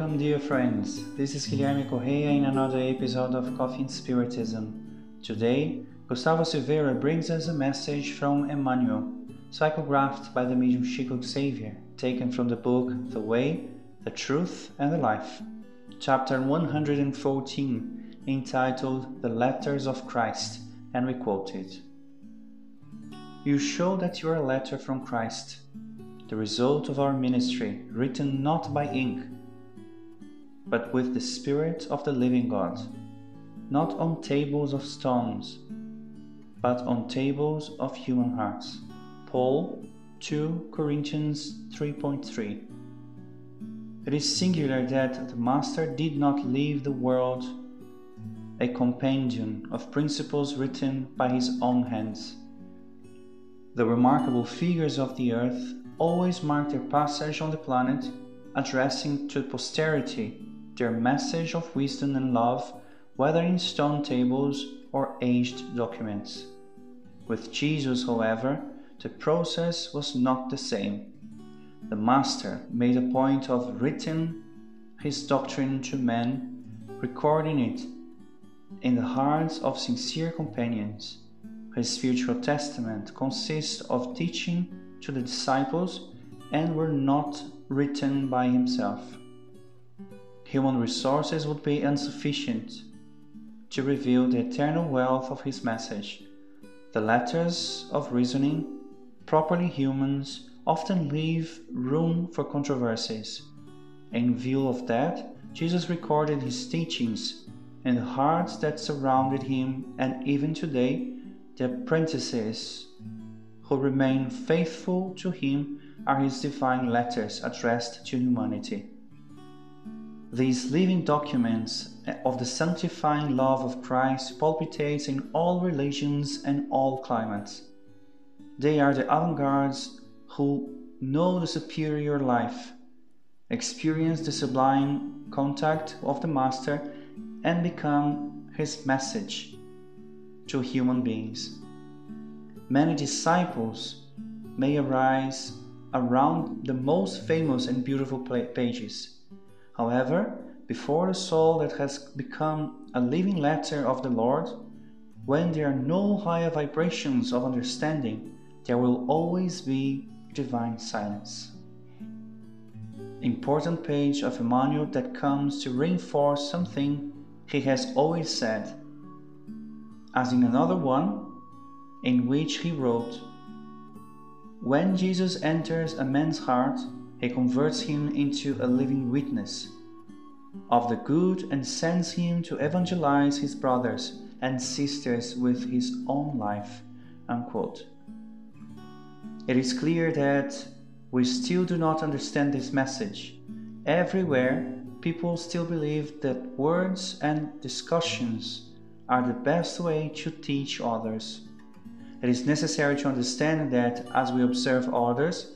Welcome, dear friends. This is Guilherme Correia in another episode of Coffee and Spiritism. Today, Gustavo Silveira brings us a message from Emmanuel, psychographed by the medium Chico Xavier, taken from the book The Way, the Truth, and the Life, chapter 114, entitled The Letters of Christ, and we quote it. You show that you are a letter from Christ the result of our ministry, written not by ink, but with the Spirit of the living God, not on tables of stones, but on tables of human hearts. Paul 2 Corinthians 3.3 It is singular that the Master did not leave the world a compendium of principles written by his own hands. The remarkable figures of the earth always mark their passage on the planet, addressing to posterity their message of wisdom and love, whether in stone tables or aged documents. With Jesus, however, the process was not the same. The Master made a point of writing his doctrine to men, recording it in the hearts of sincere companions. His spiritual testament consists of teaching to the disciples and were not written by himself. Human resources would be insufficient to reveal the eternal wealth of his message. The letters of reasoning, properly humans, often leave room for controversies. In view of that, Jesus recorded his teachings in the hearts that surrounded him, and even today, the apprentices who remain faithful to him are his divine letters addressed to humanity. These living documents of the sanctifying love of Christ palpitates in all religions and all climates. They are the avant-gardes who know the superior life, experience the sublime contact of the Master, and become his message to human beings many disciples may arise around the most famous and beautiful pages. However, before the soul that has become a living letter of the Lord, when there are no higher vibrations of understanding, there will always be divine silence. Important page of Emmanuel that comes to reinforce something he has always said. As in another one, in which he wrote, When Jesus enters a man's heart, he converts him into a living witness of the good and sends him to evangelize his brothers and sisters with his own life. Unquote. It is clear that we still do not understand this message. Everywhere, people still believe that words and discussions are the best way to teach others. It is necessary to understand that as we observe others,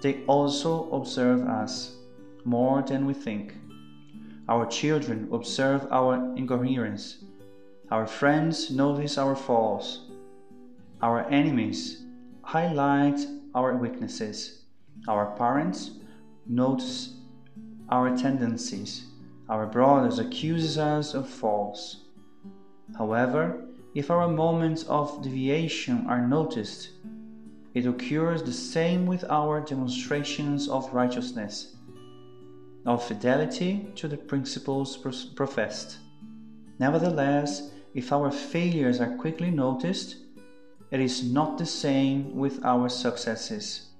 they also observe us more than we think. Our children observe our incoherence. Our friends notice our faults. Our enemies highlight our weaknesses. Our parents notice our tendencies. Our brothers accuse us of faults. However, if our moments of deviation are noticed, it occurs the same with our demonstrations of righteousness, of fidelity to the principles professed. Nevertheless, if our failures are quickly noticed, it is not the same with our successes.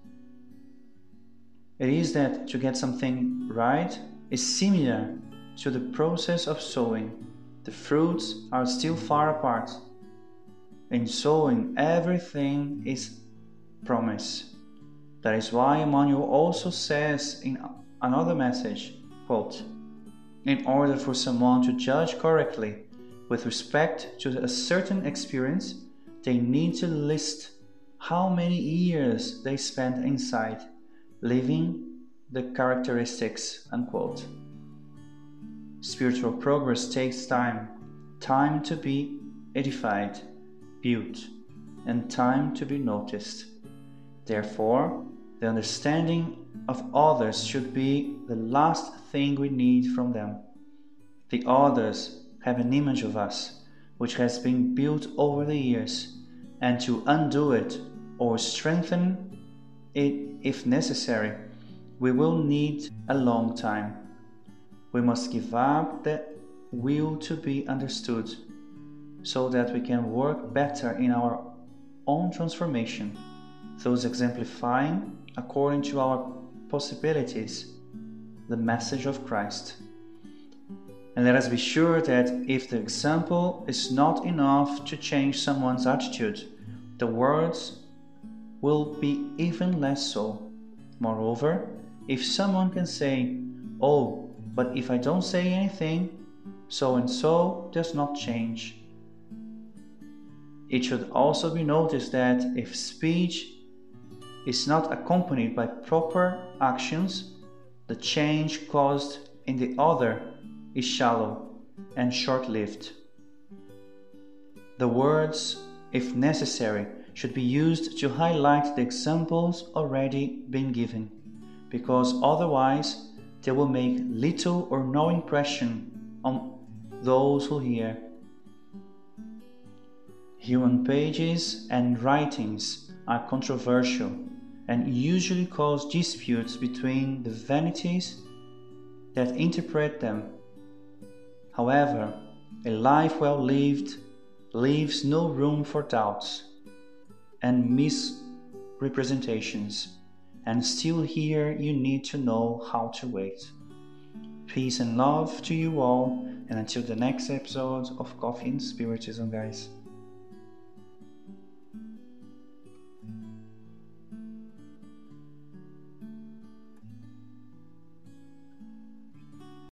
It is that to get something right is similar to the process of sowing. The fruits are still far apart in sowing everything is promise. That is why Emmanuel also says in another message, quote, in order for someone to judge correctly with respect to a certain experience, they need to list how many years they spent inside, living the characteristics. Unquote. Spiritual progress takes time, time to be edified built, and time to be noticed. Therefore, The understanding of others should be the last thing we need from them. The others have an image of us which has been built over the years, and to undo it or strengthen it if necessary, we will need a long time. We must give up the will to be understood so that we can work better in our own transformation, thus exemplifying, according to our possibilities, the message of Christ. And let us be sure that if the example is not enough to change someone's attitude, the words will be even less so. Moreover, if someone can say, Oh, but if I don't say anything, so and so does not change. It should also be noticed that if speech is not accompanied by proper actions, the change caused in the other is shallow and short lived. The words, if necessary, should be used to highlight the examples already been given, because otherwise they will make little or no impression on those who hear. Human pages and writings are controversial and usually cause disputes between the vanities that interpret them. However, a life well lived leaves no room for doubts and misrepresentations, and still here you need to know how to wait. Peace and love to you all, and until the next episode of Coffee and Spiritism, guys.